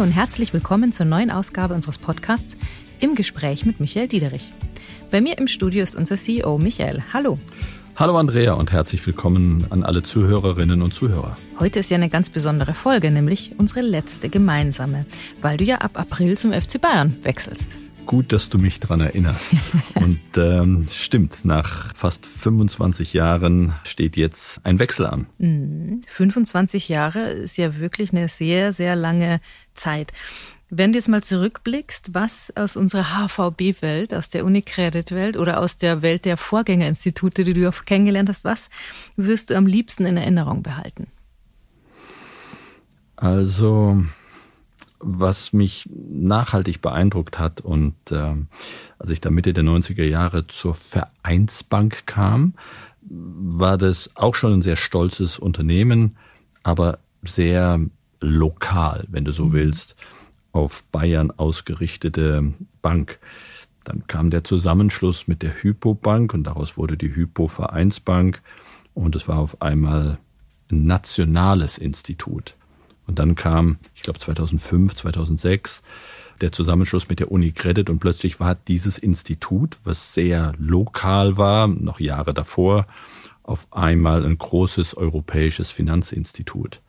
Hallo und herzlich willkommen zur neuen Ausgabe unseres Podcasts im Gespräch mit Michael Diederich. Bei mir im Studio ist unser CEO Michael. Hallo. Hallo Andrea und herzlich willkommen an alle Zuhörerinnen und Zuhörer. Heute ist ja eine ganz besondere Folge, nämlich unsere letzte gemeinsame, weil du ja ab April zum FC Bayern wechselst. Gut, dass du mich daran erinnerst. Und ähm, stimmt, nach fast 25 Jahren steht jetzt ein Wechsel an. 25 mhm. Jahre ist ja wirklich eine sehr, sehr lange Zeit. Wenn du jetzt mal zurückblickst, was aus unserer HVB-Welt, aus der Unicredit-Welt oder aus der Welt der Vorgängerinstitute, die du kennengelernt hast, was wirst du am liebsten in Erinnerung behalten? Also, was mich nachhaltig beeindruckt hat und äh, als ich da Mitte der 90er Jahre zur Vereinsbank kam, war das auch schon ein sehr stolzes Unternehmen, aber sehr lokal, wenn du so mhm. willst auf Bayern ausgerichtete Bank. Dann kam der Zusammenschluss mit der Hypo-Bank und daraus wurde die Hypo-Vereinsbank und es war auf einmal ein nationales Institut. Und dann kam, ich glaube 2005, 2006, der Zusammenschluss mit der Unicredit und plötzlich war dieses Institut, was sehr lokal war, noch Jahre davor, auf einmal ein großes europäisches Finanzinstitut.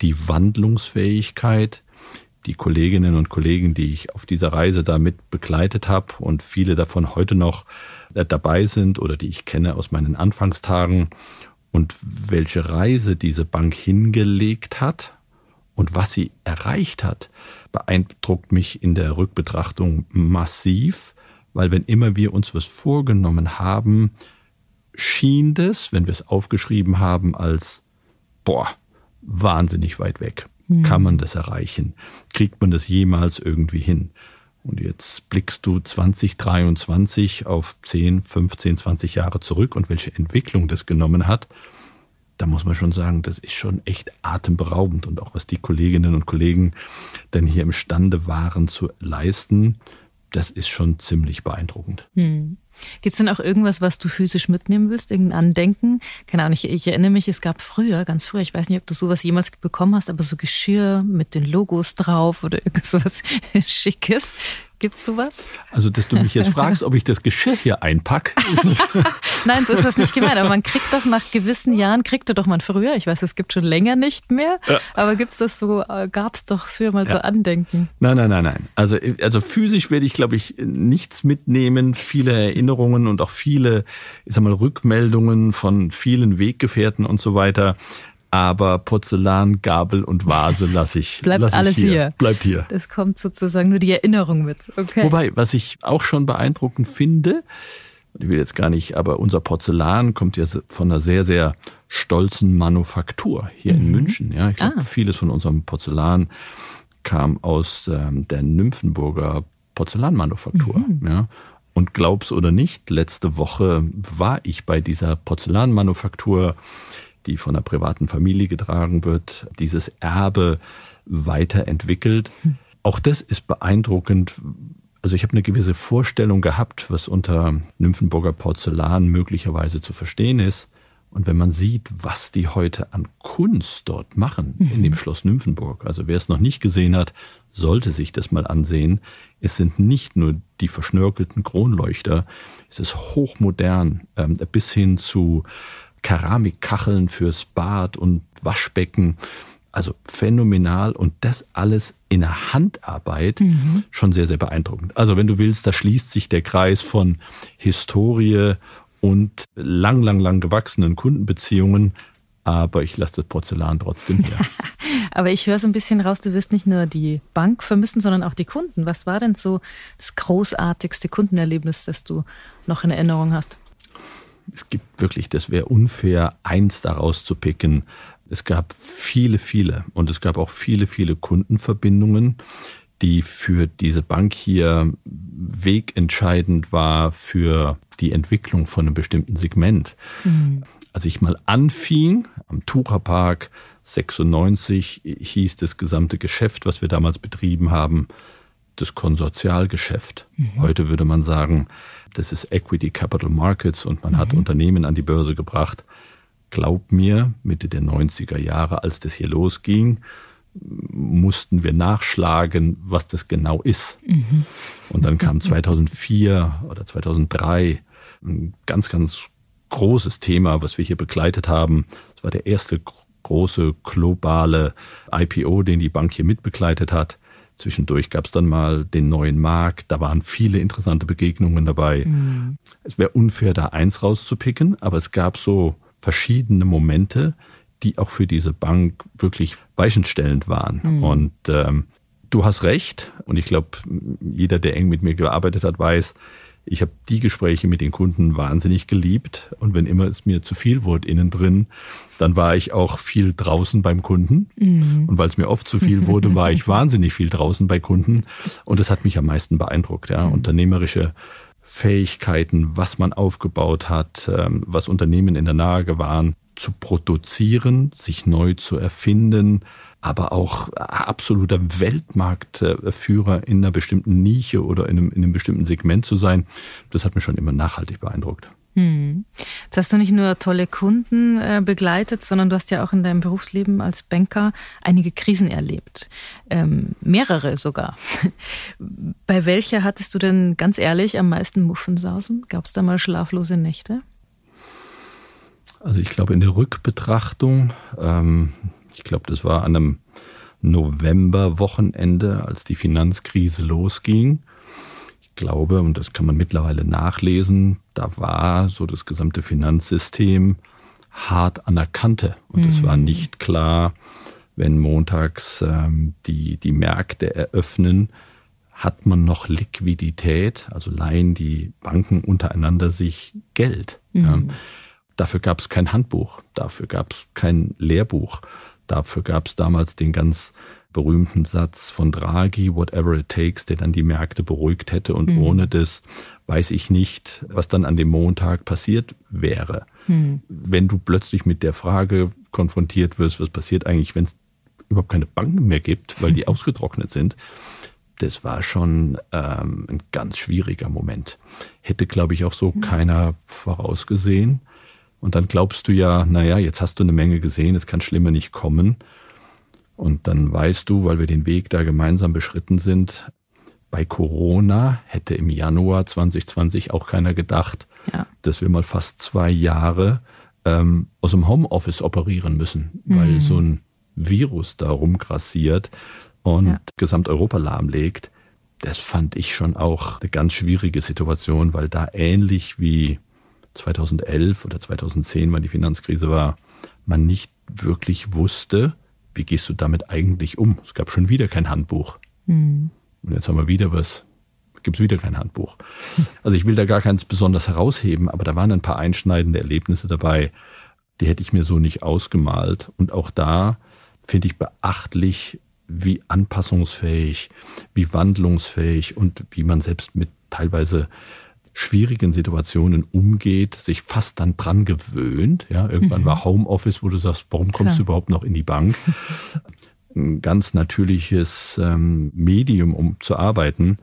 Die Wandlungsfähigkeit, die Kolleginnen und Kollegen, die ich auf dieser Reise damit begleitet habe und viele davon heute noch äh, dabei sind oder die ich kenne aus meinen Anfangstagen und welche Reise diese Bank hingelegt hat und was sie erreicht hat, beeindruckt mich in der Rückbetrachtung massiv, weil wenn immer wir uns was vorgenommen haben, schien das, wenn wir es aufgeschrieben haben, als boah, wahnsinnig weit weg. Mhm. Kann man das erreichen? Kriegt man das jemals irgendwie hin? Und jetzt blickst du 2023 auf 10, 15, 20 Jahre zurück und welche Entwicklung das genommen hat. Da muss man schon sagen, das ist schon echt atemberaubend und auch was die Kolleginnen und Kollegen denn hier imstande waren zu leisten, das ist schon ziemlich beeindruckend. Hm. Gibt es denn auch irgendwas, was du physisch mitnehmen willst? Irgendein Andenken? Keine Ahnung, ich, ich, erinnere mich, es gab früher, ganz früher, ich weiß nicht, ob du sowas jemals bekommen hast, aber so Geschirr mit den Logos drauf oder irgendwas Schickes. Gibt's sowas? Also, dass du mich jetzt fragst, ob ich das Geschirr hier einpack. Nein, so ist das nicht gemeint. Aber man kriegt doch nach gewissen Jahren, kriegte doch man früher, ich weiß, es gibt schon länger nicht mehr, ja. aber gibt's das so, äh, gab's doch früher mal ja. so Andenken? Nein, nein, nein, nein. Also, also physisch werde ich, glaube ich, nichts mitnehmen. Viele Erinnerungen und auch viele, ich sag mal, Rückmeldungen von vielen Weggefährten und so weiter aber Porzellan, Gabel und Vase lasse ich. Bleibt lass ich alles hier. hier. Bleibt hier. Das kommt sozusagen nur die Erinnerung mit. Okay. Wobei, was ich auch schon beeindruckend finde, ich will jetzt gar nicht, aber unser Porzellan kommt ja von einer sehr, sehr stolzen Manufaktur hier mhm. in München. Ja, ich glaube, ah. vieles von unserem Porzellan kam aus ähm, der Nymphenburger Porzellanmanufaktur. Mhm. Ja. Und glaub's oder nicht, letzte Woche war ich bei dieser Porzellanmanufaktur die von einer privaten Familie getragen wird, dieses Erbe weiterentwickelt. Hm. Auch das ist beeindruckend. Also ich habe eine gewisse Vorstellung gehabt, was unter Nymphenburger Porzellan möglicherweise zu verstehen ist. Und wenn man sieht, was die heute an Kunst dort machen mhm. in dem Schloss Nymphenburg, also wer es noch nicht gesehen hat, sollte sich das mal ansehen. Es sind nicht nur die verschnörkelten Kronleuchter, es ist hochmodern, ähm, bis hin zu Keramikkacheln fürs Bad und Waschbecken. Also phänomenal und das alles in der Handarbeit mhm. schon sehr, sehr beeindruckend. Also wenn du willst, da schließt sich der Kreis von Historie und lang, lang, lang gewachsenen Kundenbeziehungen. Aber ich lasse das Porzellan trotzdem hier. Aber ich höre so ein bisschen raus, du wirst nicht nur die Bank vermissen, sondern auch die Kunden. Was war denn so das großartigste Kundenerlebnis, das du noch in Erinnerung hast? es gibt wirklich, das wäre unfair, eins daraus zu picken. Es gab viele, viele und es gab auch viele, viele Kundenverbindungen, die für diese Bank hier wegentscheidend war für die Entwicklung von einem bestimmten Segment. Mhm. Als ich mal anfing am Tucherpark 96 hieß das gesamte Geschäft, was wir damals betrieben haben, das Konsortialgeschäft. Mhm. Heute würde man sagen, das ist Equity Capital Markets und man mhm. hat Unternehmen an die Börse gebracht. Glaub mir, Mitte der 90er Jahre, als das hier losging, mussten wir nachschlagen, was das genau ist. Mhm. Und dann kam 2004 oder 2003 ein ganz, ganz großes Thema, was wir hier begleitet haben. Das war der erste große globale IPO, den die Bank hier mitbegleitet hat. Zwischendurch gab es dann mal den neuen Markt. Da waren viele interessante Begegnungen dabei. Mhm. Es wäre unfair, da eins rauszupicken, aber es gab so verschiedene Momente, die auch für diese Bank wirklich weichenstellend waren. Mhm. Und ähm, du hast recht. Und ich glaube, jeder, der eng mit mir gearbeitet hat, weiß, ich habe die Gespräche mit den Kunden wahnsinnig geliebt. Und wenn immer es mir zu viel wurde innen drin, dann war ich auch viel draußen beim Kunden. Mhm. Und weil es mir oft zu viel wurde, war ich wahnsinnig viel draußen bei Kunden. Und das hat mich am meisten beeindruckt. Ja. Mhm. Unternehmerische Fähigkeiten, was man aufgebaut hat, ähm, was Unternehmen in der Lage waren zu produzieren, sich neu zu erfinden, aber auch absoluter Weltmarktführer in einer bestimmten Nische oder in einem, in einem bestimmten Segment zu sein, das hat mich schon immer nachhaltig beeindruckt. Hm. Jetzt hast du nicht nur tolle Kunden äh, begleitet, sondern du hast ja auch in deinem Berufsleben als Banker einige Krisen erlebt. Ähm, mehrere sogar. Bei welcher hattest du denn ganz ehrlich am meisten Muffensausen? Gab es da mal schlaflose Nächte? Also ich glaube in der Rückbetrachtung, ähm, ich glaube, das war an einem November-Wochenende, als die Finanzkrise losging. Ich glaube, und das kann man mittlerweile nachlesen, da war so das gesamte Finanzsystem hart an der Kante. Und mhm. es war nicht klar, wenn montags ähm, die, die Märkte eröffnen, hat man noch Liquidität, also leihen die Banken untereinander sich Geld. Mhm. Ja. Dafür gab es kein Handbuch, dafür gab es kein Lehrbuch. Dafür gab es damals den ganz berühmten Satz von Draghi, whatever it takes, der dann die Märkte beruhigt hätte. Und mhm. ohne das weiß ich nicht, was dann an dem Montag passiert wäre. Mhm. Wenn du plötzlich mit der Frage konfrontiert wirst, was passiert eigentlich, wenn es überhaupt keine Banken mehr gibt, weil die ausgetrocknet sind, das war schon ähm, ein ganz schwieriger Moment. Hätte, glaube ich, auch so mhm. keiner vorausgesehen. Und dann glaubst du ja, naja, jetzt hast du eine Menge gesehen, es kann schlimmer nicht kommen. Und dann weißt du, weil wir den Weg da gemeinsam beschritten sind, bei Corona hätte im Januar 2020 auch keiner gedacht, ja. dass wir mal fast zwei Jahre ähm, aus dem Homeoffice operieren müssen, mhm. weil so ein Virus da rumgrassiert und ja. Gesamteuropa lahmlegt. Das fand ich schon auch eine ganz schwierige Situation, weil da ähnlich wie 2011 oder 2010, wann die Finanzkrise war, man nicht wirklich wusste, wie gehst du damit eigentlich um. Es gab schon wieder kein Handbuch. Mhm. Und jetzt haben wir wieder was, gibt es wieder kein Handbuch. Also ich will da gar keins besonders herausheben, aber da waren ein paar einschneidende Erlebnisse dabei, die hätte ich mir so nicht ausgemalt. Und auch da finde ich beachtlich, wie anpassungsfähig, wie wandlungsfähig und wie man selbst mit teilweise schwierigen Situationen umgeht, sich fast dann dran gewöhnt. Ja, irgendwann mhm. war Homeoffice, wo du sagst, warum kommst Klar. du überhaupt noch in die Bank? Ein ganz natürliches ähm, Medium, um zu arbeiten.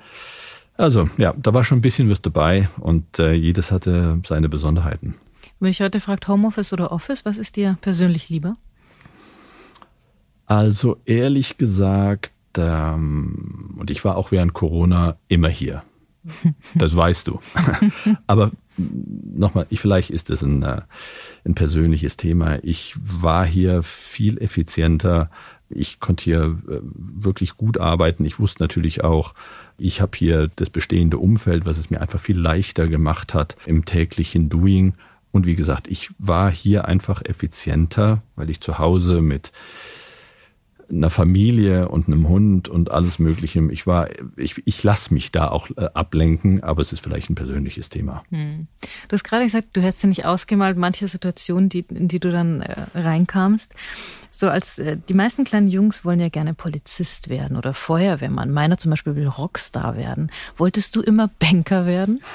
Also ja, da war schon ein bisschen was dabei und äh, jedes hatte seine Besonderheiten. Wenn ich heute fragt, Homeoffice oder Office, was ist dir persönlich lieber? Also ehrlich gesagt, ähm, und ich war auch während Corona immer hier. Das weißt du. Aber nochmal, ich, vielleicht ist es ein, äh, ein persönliches Thema. Ich war hier viel effizienter. Ich konnte hier äh, wirklich gut arbeiten. Ich wusste natürlich auch, ich habe hier das bestehende Umfeld, was es mir einfach viel leichter gemacht hat im täglichen Doing. Und wie gesagt, ich war hier einfach effizienter, weil ich zu Hause mit einer Familie und einem Hund und alles Mögliche. Ich war, ich, ich lasse mich da auch äh, ablenken, aber es ist vielleicht ein persönliches Thema. Hm. Du hast gerade gesagt, du hättest dir nicht ausgemalt, manche Situationen, die, in die du dann äh, reinkamst. So als äh, die meisten kleinen Jungs wollen ja gerne Polizist werden oder Feuerwehrmann. Meiner zum Beispiel will Rockstar werden. Wolltest du immer Banker werden?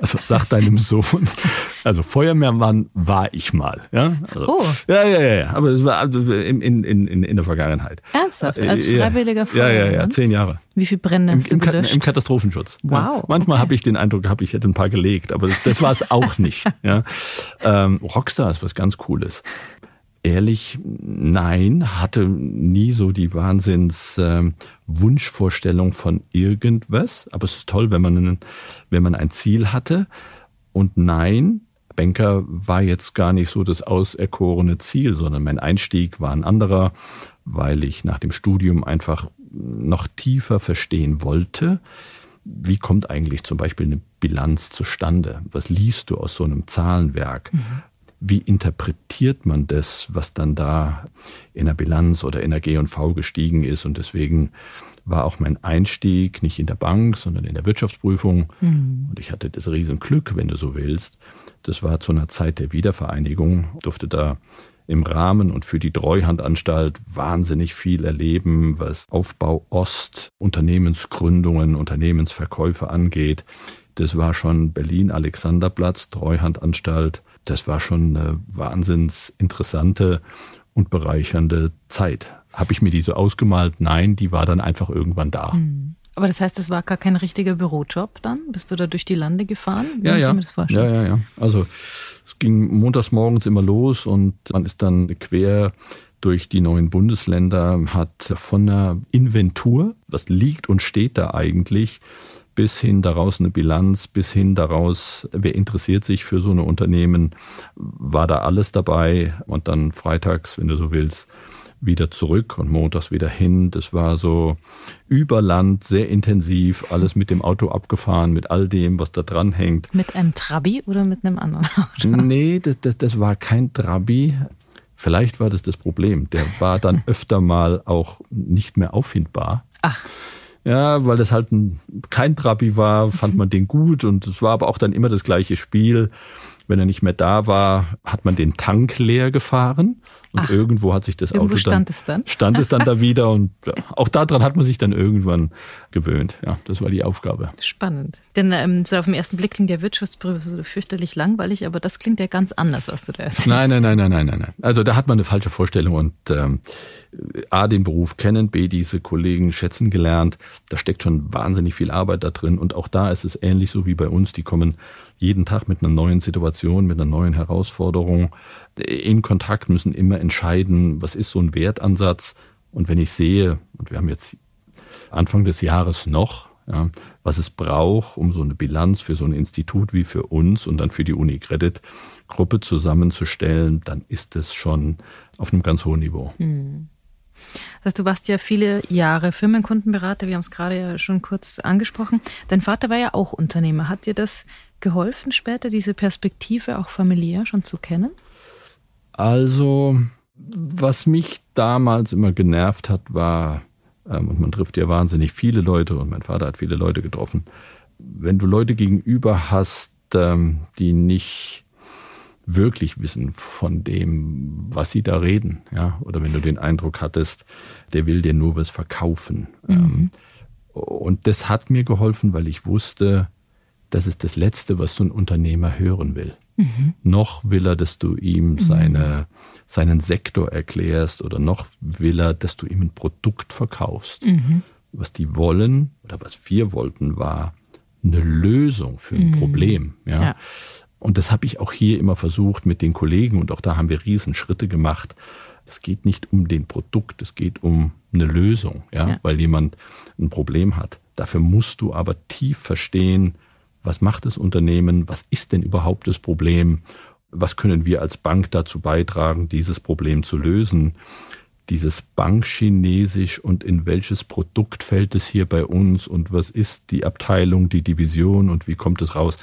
Also sag deinem Sohn. Also Feuerwehrmann war ich mal. Ja, also, oh. ja, ja, ja. Aber es war also in, in, in, in der Vergangenheit. Ernsthaft? Als freiwilliger Feuerwehrmann? Ja, ja, ja. Zehn Jahre. Wie viel Brände hast Im, du gelöscht? Im Katastrophenschutz. Wow. Ja. Manchmal okay. habe ich den Eindruck gehabt, ich hätte ein paar gelegt, aber das, das war es auch nicht. Ja. Ähm, Rockstar ist was ganz Cooles ehrlich, nein, hatte nie so die Wahnsinns äh, Wunschvorstellung von irgendwas. Aber es ist toll, wenn man, wenn man ein Ziel hatte. Und nein, Banker war jetzt gar nicht so das auserkorene Ziel, sondern mein Einstieg war ein anderer, weil ich nach dem Studium einfach noch tiefer verstehen wollte, wie kommt eigentlich zum Beispiel eine Bilanz zustande? Was liest du aus so einem Zahlenwerk? Mhm. Wie interpretiert man das, was dann da in der Bilanz oder in der G&V gestiegen ist? Und deswegen war auch mein Einstieg nicht in der Bank, sondern in der Wirtschaftsprüfung. Mhm. Und ich hatte das Riesenglück, wenn du so willst. Das war zu einer Zeit der Wiedervereinigung, durfte da im Rahmen und für die Treuhandanstalt wahnsinnig viel erleben, was Aufbau Ost, Unternehmensgründungen, Unternehmensverkäufe angeht. Das war schon Berlin Alexanderplatz, Treuhandanstalt. Das war schon eine wahnsinns interessante und bereichernde Zeit. Habe ich mir die so ausgemalt? Nein, die war dann einfach irgendwann da. Hm. Aber das heißt, es war gar kein richtiger Bürojob dann? Bist du da durch die Lande gefahren? Wie ja, ja. ja, ja, ja. Also es ging montags morgens immer los und man ist dann quer durch die neuen Bundesländer, hat von der Inventur, was liegt und steht da eigentlich, bis hin daraus eine Bilanz, bis hin daraus, wer interessiert sich für so eine Unternehmen, war da alles dabei und dann freitags, wenn du so willst, wieder zurück und montags wieder hin. Das war so über Land, sehr intensiv, alles mit dem Auto abgefahren, mit all dem, was da dran hängt. Mit einem Trabi oder mit einem anderen Auto? Nee, das, das, das war kein Trabi. Vielleicht war das das Problem. Der war dann öfter mal auch nicht mehr auffindbar. Ach. Ja, weil das halt ein, kein Trabi war, fand man den gut und es war aber auch dann immer das gleiche Spiel. Wenn er nicht mehr da war, hat man den Tank leer gefahren und Ach, irgendwo hat sich das Auto dann stand es dann stand es dann da wieder und auch daran hat man sich dann irgendwann gewöhnt. Ja, das war die Aufgabe. Spannend. Denn ähm, so auf den ersten Blick klingt der Wirtschaftsprüfer so fürchterlich langweilig, aber das klingt ja ganz anders, was du da erzählst. Nein, nein, nein, nein, nein, nein. Also da hat man eine falsche Vorstellung und ähm, A, den Beruf kennen, B, diese Kollegen schätzen gelernt. Da steckt schon wahnsinnig viel Arbeit da drin und auch da ist es ähnlich so wie bei uns. Die kommen jeden Tag mit einer neuen Situation, mit einer neuen Herausforderung in Kontakt, müssen immer entscheiden, was ist so ein Wertansatz. Und wenn ich sehe, und wir haben jetzt Anfang des Jahres noch, ja, was es braucht, um so eine Bilanz für so ein Institut wie für uns und dann für die Unicredit Gruppe zusammenzustellen, dann ist es schon auf einem ganz hohen Niveau. Hm. Das du warst ja viele Jahre Firmenkundenberater, wir haben es gerade ja schon kurz angesprochen. Dein Vater war ja auch Unternehmer. Hat dir das geholfen, später diese Perspektive auch familiär schon zu kennen? Also, was mich damals immer genervt hat, war, ähm, und man trifft ja wahnsinnig viele Leute und mein Vater hat viele Leute getroffen, wenn du Leute gegenüber hast, ähm, die nicht wirklich wissen von dem, was sie da reden, ja, oder wenn du den Eindruck hattest, der will dir nur was verkaufen. Mhm. Ähm, und das hat mir geholfen, weil ich wusste, das ist das Letzte, was so ein Unternehmer hören will. Mhm. Noch will er, dass du ihm mhm. seine, seinen Sektor erklärst oder noch will er, dass du ihm ein Produkt verkaufst. Mhm. Was die wollen oder was wir wollten, war eine Lösung für ein mhm. Problem. Ja? ja. Und das habe ich auch hier immer versucht mit den Kollegen und auch da haben wir Riesenschritte gemacht. Es geht nicht um den Produkt, es geht um eine Lösung, ja? ja, weil jemand ein Problem hat. Dafür musst du aber tief verstehen, was macht das Unternehmen, was ist denn überhaupt das Problem, was können wir als Bank dazu beitragen, dieses Problem zu lösen. Dieses Bankchinesisch und in welches Produkt fällt es hier bei uns und was ist die Abteilung, die Division und wie kommt es raus,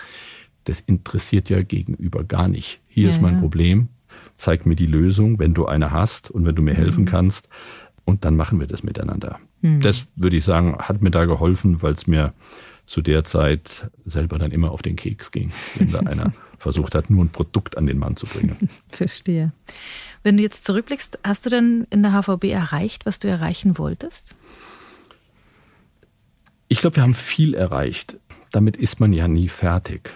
das interessiert ja gegenüber gar nicht. Hier ja, ist mein ja. Problem, zeig mir die Lösung, wenn du eine hast und wenn du mir mhm. helfen kannst und dann machen wir das miteinander. Mhm. Das würde ich sagen, hat mir da geholfen, weil es mir zu der Zeit selber dann immer auf den Keks ging, wenn da einer versucht hat, nur ein Produkt an den Mann zu bringen. Verstehe. Wenn du jetzt zurückblickst, hast du denn in der HVB erreicht, was du erreichen wolltest? Ich glaube, wir haben viel erreicht. Damit ist man ja nie fertig.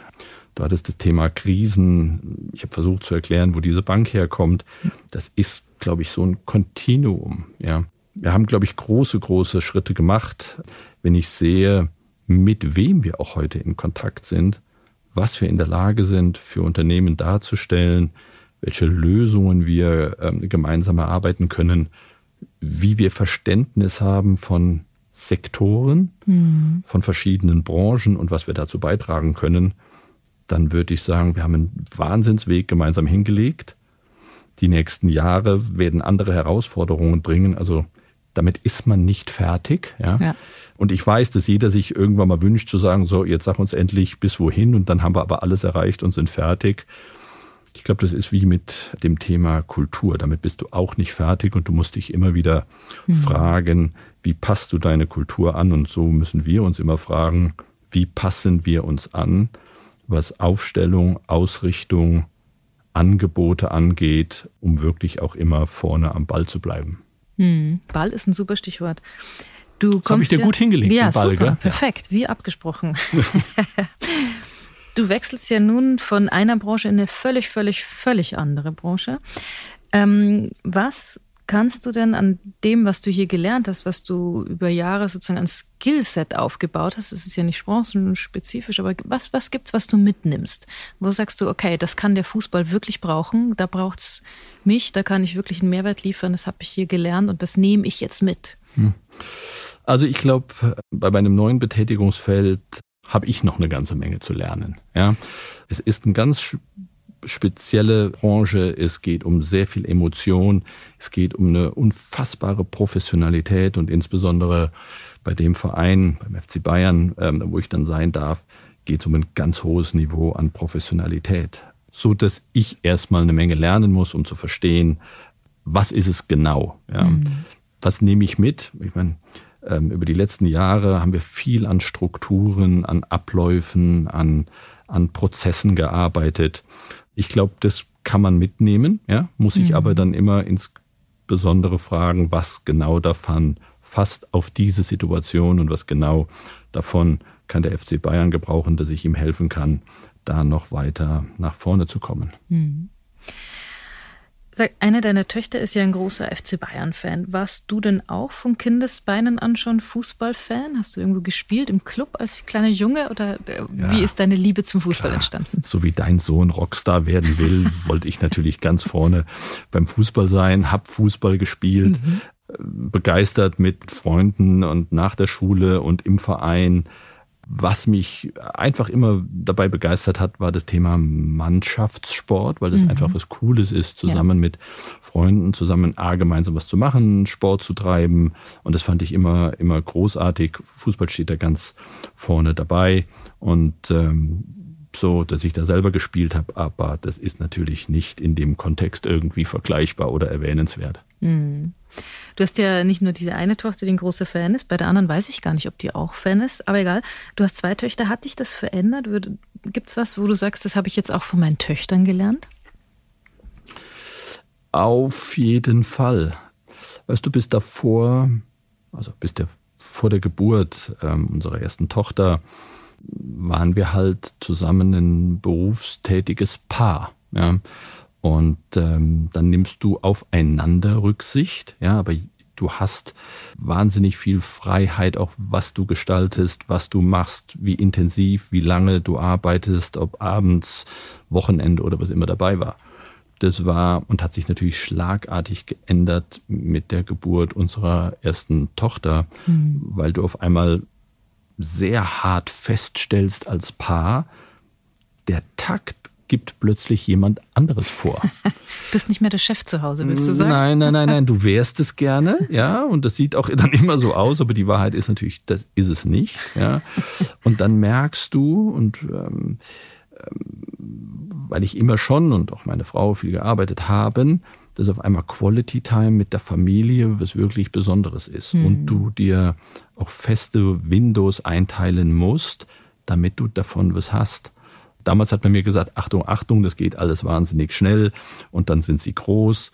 Du hattest das Thema Krisen. Ich habe versucht zu erklären, wo diese Bank herkommt. Das ist, glaube ich, so ein Kontinuum. Ja. Wir haben, glaube ich, große, große Schritte gemacht. Wenn ich sehe, mit wem wir auch heute in Kontakt sind, was wir in der Lage sind, für Unternehmen darzustellen, welche Lösungen wir ähm, gemeinsam erarbeiten können, wie wir Verständnis haben von Sektoren, mhm. von verschiedenen Branchen und was wir dazu beitragen können, dann würde ich sagen, wir haben einen Wahnsinnsweg gemeinsam hingelegt. Die nächsten Jahre werden andere Herausforderungen bringen. Also damit ist man nicht fertig. Ja? ja? Und ich weiß, dass jeder sich irgendwann mal wünscht zu sagen, so, jetzt sag uns endlich bis wohin und dann haben wir aber alles erreicht und sind fertig. Ich glaube, das ist wie mit dem Thema Kultur. Damit bist du auch nicht fertig und du musst dich immer wieder mhm. fragen, wie passt du deine Kultur an? Und so müssen wir uns immer fragen, wie passen wir uns an, was Aufstellung, Ausrichtung, Angebote angeht, um wirklich auch immer vorne am Ball zu bleiben. Mhm. Ball ist ein super Stichwort. Du das habe ich dir ja, gut hingelegt, ja, Ball, super, gell? perfekt, wie abgesprochen. Du wechselst ja nun von einer Branche in eine völlig, völlig, völlig andere Branche. Ähm, was kannst du denn an dem, was du hier gelernt hast, was du über Jahre sozusagen an Skillset aufgebaut hast, es ist ja nicht branchenspezifisch, aber was, was gibt's, was du mitnimmst? Wo sagst du, okay, das kann der Fußball wirklich brauchen, da braucht's mich, da kann ich wirklich einen Mehrwert liefern, das habe ich hier gelernt und das nehme ich jetzt mit. Hm. Also ich glaube, bei meinem neuen Betätigungsfeld habe ich noch eine ganze Menge zu lernen. Ja, es ist eine ganz spezielle Branche. Es geht um sehr viel Emotion. Es geht um eine unfassbare Professionalität und insbesondere bei dem Verein, beim FC Bayern, ähm, wo ich dann sein darf, geht es um ein ganz hohes Niveau an Professionalität. So dass ich erstmal eine Menge lernen muss, um zu verstehen, was ist es genau? Ja? Mhm. Was nehme ich mit? Ich meine, ähm, über die letzten Jahre haben wir viel an Strukturen, an Abläufen, an, an Prozessen gearbeitet. Ich glaube, das kann man mitnehmen, ja, muss sich mhm. aber dann immer insbesondere fragen, was genau davon fasst auf diese Situation und was genau davon kann der FC Bayern gebrauchen, dass ich ihm helfen kann, da noch weiter nach vorne zu kommen. Mhm. Sag, eine deiner Töchter ist ja ein großer FC Bayern-Fan. Warst du denn auch von Kindesbeinen an schon Fußballfan? Hast du irgendwo gespielt im Club als kleiner Junge oder äh, ja, wie ist deine Liebe zum Fußball klar. entstanden? So wie dein Sohn Rockstar werden will, wollte ich natürlich ganz vorne beim Fußball sein, hab Fußball gespielt, mhm. begeistert mit Freunden und nach der Schule und im Verein was mich einfach immer dabei begeistert hat, war das Thema Mannschaftssport, weil das mhm. einfach was Cooles ist, zusammen ja. mit Freunden, zusammen A, gemeinsam was zu machen, Sport zu treiben. Und das fand ich immer, immer großartig. Fußball steht da ganz vorne dabei. Und ähm, so, dass ich da selber gespielt habe, aber das ist natürlich nicht in dem Kontext irgendwie vergleichbar oder erwähnenswert. Mhm. Du hast ja nicht nur diese eine Tochter, die ein großer Fan ist, bei der anderen weiß ich gar nicht, ob die auch Fan ist, aber egal. Du hast zwei Töchter. Hat dich das verändert? Gibt es was, wo du sagst, das habe ich jetzt auch von meinen Töchtern gelernt? Auf jeden Fall. Weißt du, bis davor, also bis der, vor der Geburt ähm, unserer ersten Tochter, waren wir halt zusammen ein berufstätiges Paar. Ja. Und ähm, dann nimmst du aufeinander Rücksicht, ja, aber du hast wahnsinnig viel Freiheit, auch was du gestaltest, was du machst, wie intensiv, wie lange du arbeitest, ob abends, Wochenende oder was immer dabei war. Das war und hat sich natürlich schlagartig geändert mit der Geburt unserer ersten Tochter, mhm. weil du auf einmal sehr hart feststellst als Paar, der Takt gibt plötzlich jemand anderes vor. du bist nicht mehr der Chef zu Hause, willst du sagen? Nein, nein, nein, nein, du wärst es gerne, ja, und das sieht auch dann immer so aus, aber die Wahrheit ist natürlich, das ist es nicht, ja. Und dann merkst du, und ähm, ähm, weil ich immer schon und auch meine Frau viel gearbeitet haben, dass auf einmal Quality Time mit der Familie was wirklich Besonderes ist hm. und du dir auch feste Windows einteilen musst, damit du davon was hast. Damals hat man mir gesagt, Achtung, Achtung, das geht alles wahnsinnig schnell und dann sind sie groß.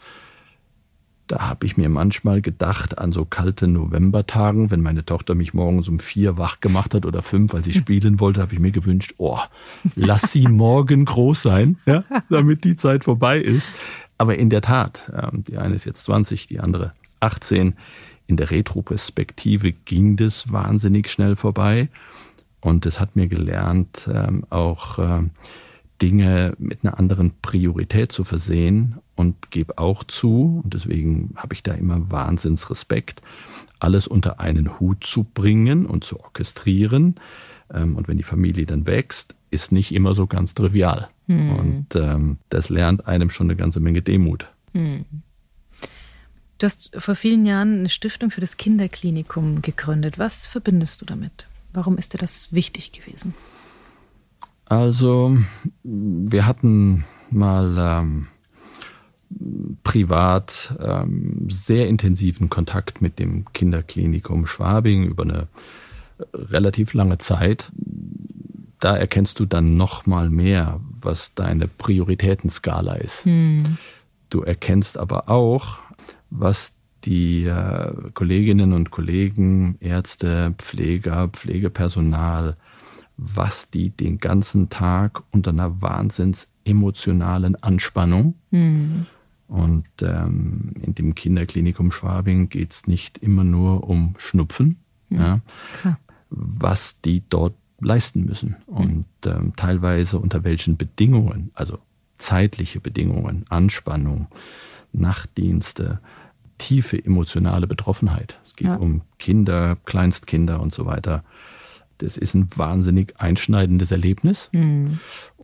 Da habe ich mir manchmal gedacht an so kalte Novembertagen, wenn meine Tochter mich morgens um vier wach gemacht hat oder fünf, weil sie spielen wollte, habe ich mir gewünscht, oh, lass sie morgen groß sein, ja, damit die Zeit vorbei ist. Aber in der Tat, die eine ist jetzt 20, die andere 18. In der Retroperspektive ging das wahnsinnig schnell vorbei. Und das hat mir gelernt, ähm, auch ähm, Dinge mit einer anderen Priorität zu versehen und gebe auch zu, und deswegen habe ich da immer Wahnsinnsrespekt, alles unter einen Hut zu bringen und zu orchestrieren. Ähm, und wenn die Familie dann wächst, ist nicht immer so ganz trivial. Hm. Und das lernt einem schon eine ganze Menge Demut. Hm. Du hast vor vielen Jahren eine Stiftung für das Kinderklinikum gegründet. Was verbindest du damit? Warum ist dir das wichtig gewesen? Also, wir hatten mal ähm, privat ähm, sehr intensiven Kontakt mit dem Kinderklinikum Schwabing über eine relativ lange Zeit. Da erkennst du dann noch mal mehr, was deine Prioritätenskala ist. Hm. Du erkennst aber auch, was die äh, Kolleginnen und Kollegen, Ärzte, Pfleger, Pflegepersonal, was die den ganzen Tag unter einer wahnsinns emotionalen Anspannung. Mhm. Und ähm, in dem Kinderklinikum Schwabing geht es nicht immer nur um Schnupfen, mhm. ja, was die dort leisten müssen und ähm, teilweise unter welchen Bedingungen, also zeitliche Bedingungen, Anspannung, Nachtdienste, tiefe emotionale Betroffenheit. Es geht ja. um Kinder, Kleinstkinder und so weiter. Das ist ein wahnsinnig einschneidendes Erlebnis. Mhm.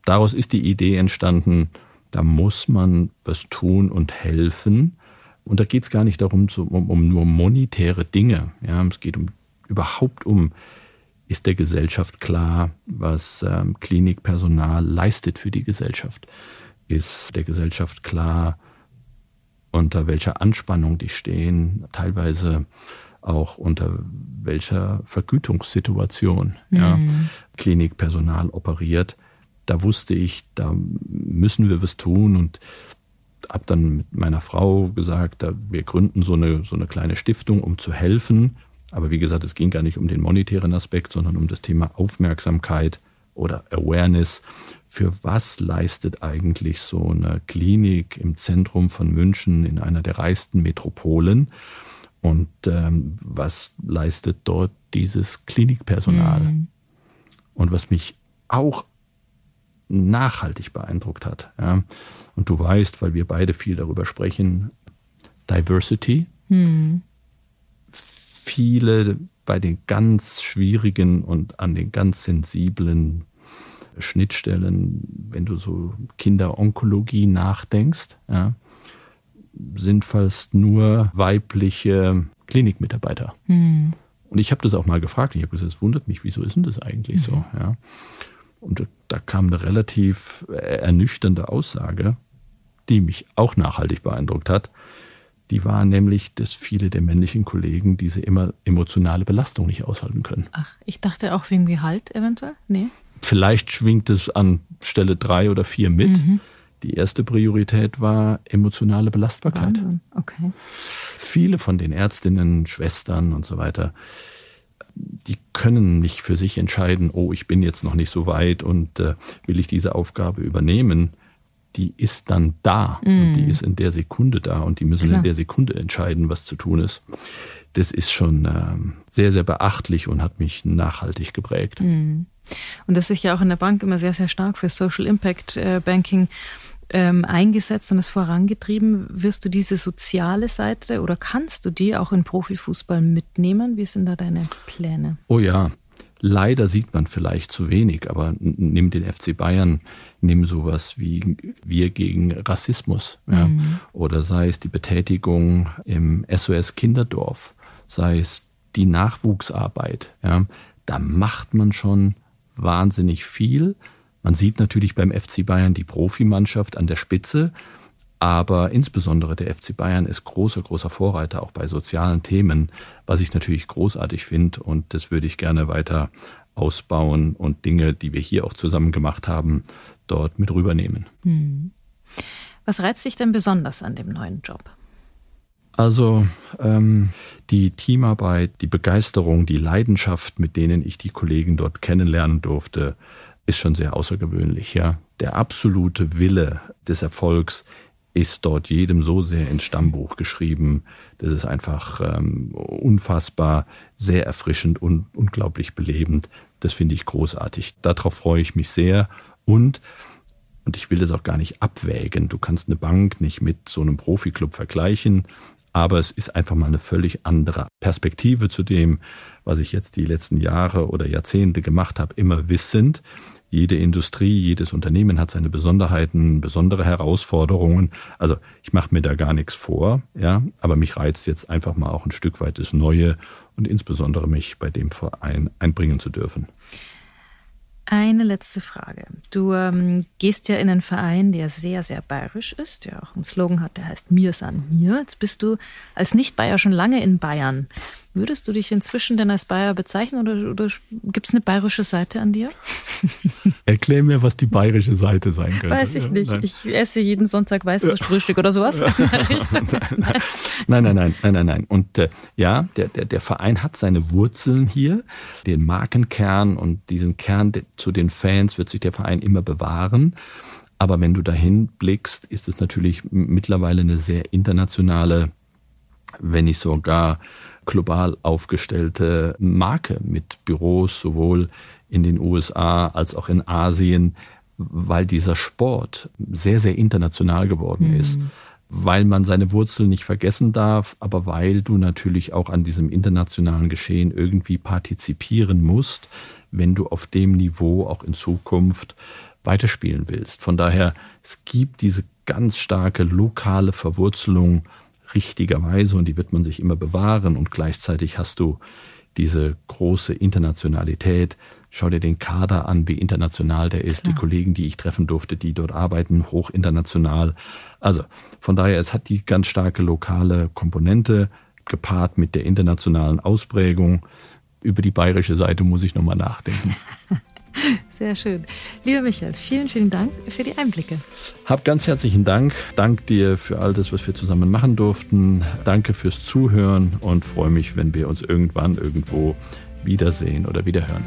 Daraus ist die Idee entstanden, da muss man was tun und helfen. Und da geht es gar nicht darum, um, um, nur monetäre Dinge. Ja, es geht um, überhaupt um, ist der Gesellschaft klar, was ähm, Klinikpersonal leistet für die Gesellschaft? Ist der Gesellschaft klar, unter welcher Anspannung die stehen, teilweise auch unter welcher Vergütungssituation ja, mhm. Klinikpersonal operiert. Da wusste ich, da müssen wir was tun und habe dann mit meiner Frau gesagt, wir gründen so eine, so eine kleine Stiftung, um zu helfen. Aber wie gesagt, es ging gar nicht um den monetären Aspekt, sondern um das Thema Aufmerksamkeit oder Awareness. Für was leistet eigentlich so eine Klinik im Zentrum von München in einer der reichsten Metropolen? Und ähm, was leistet dort dieses Klinikpersonal? Mhm. Und was mich auch nachhaltig beeindruckt hat. Ja. Und du weißt, weil wir beide viel darüber sprechen, Diversity. Mhm. Viele bei den ganz schwierigen und an den ganz sensiblen Schnittstellen, wenn du so Kinderonkologie nachdenkst, ja, sind fast nur weibliche Klinikmitarbeiter. Mhm. Und ich habe das auch mal gefragt. Ich habe gesagt, es wundert mich, wieso ist denn das eigentlich mhm. so? Ja. Und da kam eine relativ ernüchternde Aussage, die mich auch nachhaltig beeindruckt hat. Die war nämlich, dass viele der männlichen Kollegen diese immer emotionale Belastung nicht aushalten können. Ach, ich dachte auch wegen Gehalt eventuell? Nee. Vielleicht schwingt es an Stelle drei oder vier mit. Mhm. Die erste Priorität war emotionale Belastbarkeit. Wahnsinn. Okay. Viele von den Ärztinnen, Schwestern und so weiter, die können nicht für sich entscheiden, oh, ich bin jetzt noch nicht so weit und äh, will ich diese Aufgabe übernehmen. Die ist dann da mm. und die ist in der Sekunde da und die müssen Klar. in der Sekunde entscheiden, was zu tun ist. Das ist schon ähm, sehr, sehr beachtlich und hat mich nachhaltig geprägt. Mm. Und das ist ja auch in der Bank immer sehr, sehr stark für Social Impact äh, Banking ähm, eingesetzt und es vorangetrieben. Wirst du diese soziale Seite oder kannst du die auch in Profifußball mitnehmen? Wie sind da deine Pläne? Oh ja, Leider sieht man vielleicht zu wenig, aber nimm den FC Bayern, nimm sowas wie wir gegen Rassismus, ja, mhm. oder sei es die Betätigung im SOS Kinderdorf, sei es die Nachwuchsarbeit, ja, da macht man schon wahnsinnig viel. Man sieht natürlich beim FC Bayern die Profimannschaft an der Spitze, aber insbesondere der FC Bayern ist großer, großer Vorreiter auch bei sozialen Themen, was ich natürlich großartig finde und das würde ich gerne weiter ausbauen und Dinge, die wir hier auch zusammen gemacht haben, dort mit rübernehmen. Hm. Was reizt dich denn besonders an dem neuen Job? Also ähm, die Teamarbeit, die Begeisterung, die Leidenschaft, mit denen ich die Kollegen dort kennenlernen durfte, ist schon sehr außergewöhnlich. Ja, der absolute Wille des Erfolgs ist dort jedem so sehr ins Stammbuch geschrieben. Das ist einfach ähm, unfassbar, sehr erfrischend und unglaublich belebend. Das finde ich großartig. Darauf freue ich mich sehr. Und Und ich will das auch gar nicht abwägen. Du kannst eine Bank nicht mit so einem Profiklub vergleichen. Aber es ist einfach mal eine völlig andere Perspektive zu dem, was ich jetzt die letzten Jahre oder Jahrzehnte gemacht habe, immer wissend. Jede Industrie, jedes Unternehmen hat seine Besonderheiten, besondere Herausforderungen. Also ich mache mir da gar nichts vor, ja, aber mich reizt jetzt einfach mal auch ein Stück weit das Neue und insbesondere mich bei dem Verein einbringen zu dürfen. Eine letzte Frage. Du ähm, gehst ja in einen Verein, der sehr, sehr bayerisch ist, der auch einen Slogan hat, der heißt Mir san mir. Jetzt bist du als Nicht-Bayer schon lange in Bayern. Würdest du dich inzwischen denn als Bayer bezeichnen oder, oder gibt es eine bayerische Seite an dir? Erklär mir, was die bayerische Seite sein könnte. Weiß ich nicht. Nein. Ich esse jeden Sonntag Weißwurstfrühstück oder sowas. nein, nein, nein, nein, nein, nein. Und äh, ja, der, der, der Verein hat seine Wurzeln hier, den Markenkern und diesen Kern zu den Fans wird sich der Verein immer bewahren. Aber wenn du dahin blickst, ist es natürlich mittlerweile eine sehr internationale, wenn nicht sogar global aufgestellte Marke mit Büros sowohl in den USA als auch in Asien, weil dieser Sport sehr, sehr international geworden mhm. ist. Weil man seine Wurzeln nicht vergessen darf, aber weil du natürlich auch an diesem internationalen Geschehen irgendwie partizipieren musst, wenn du auf dem Niveau auch in Zukunft weiterspielen willst. Von daher, es gibt diese ganz starke lokale Verwurzelung richtigerweise und die wird man sich immer bewahren und gleichzeitig hast du diese große Internationalität. Schau dir den Kader an, wie international der ist. Klar. Die Kollegen, die ich treffen durfte, die dort arbeiten, hoch international. Also von daher, es hat die ganz starke lokale Komponente gepaart mit der internationalen Ausprägung. Über die bayerische Seite muss ich nochmal nachdenken. Sehr schön. Lieber Michael, vielen, vielen Dank für die Einblicke. Hab ganz herzlichen Dank. Dank dir für all das, was wir zusammen machen durften. Danke fürs Zuhören und freue mich, wenn wir uns irgendwann irgendwo wiedersehen oder wiederhören.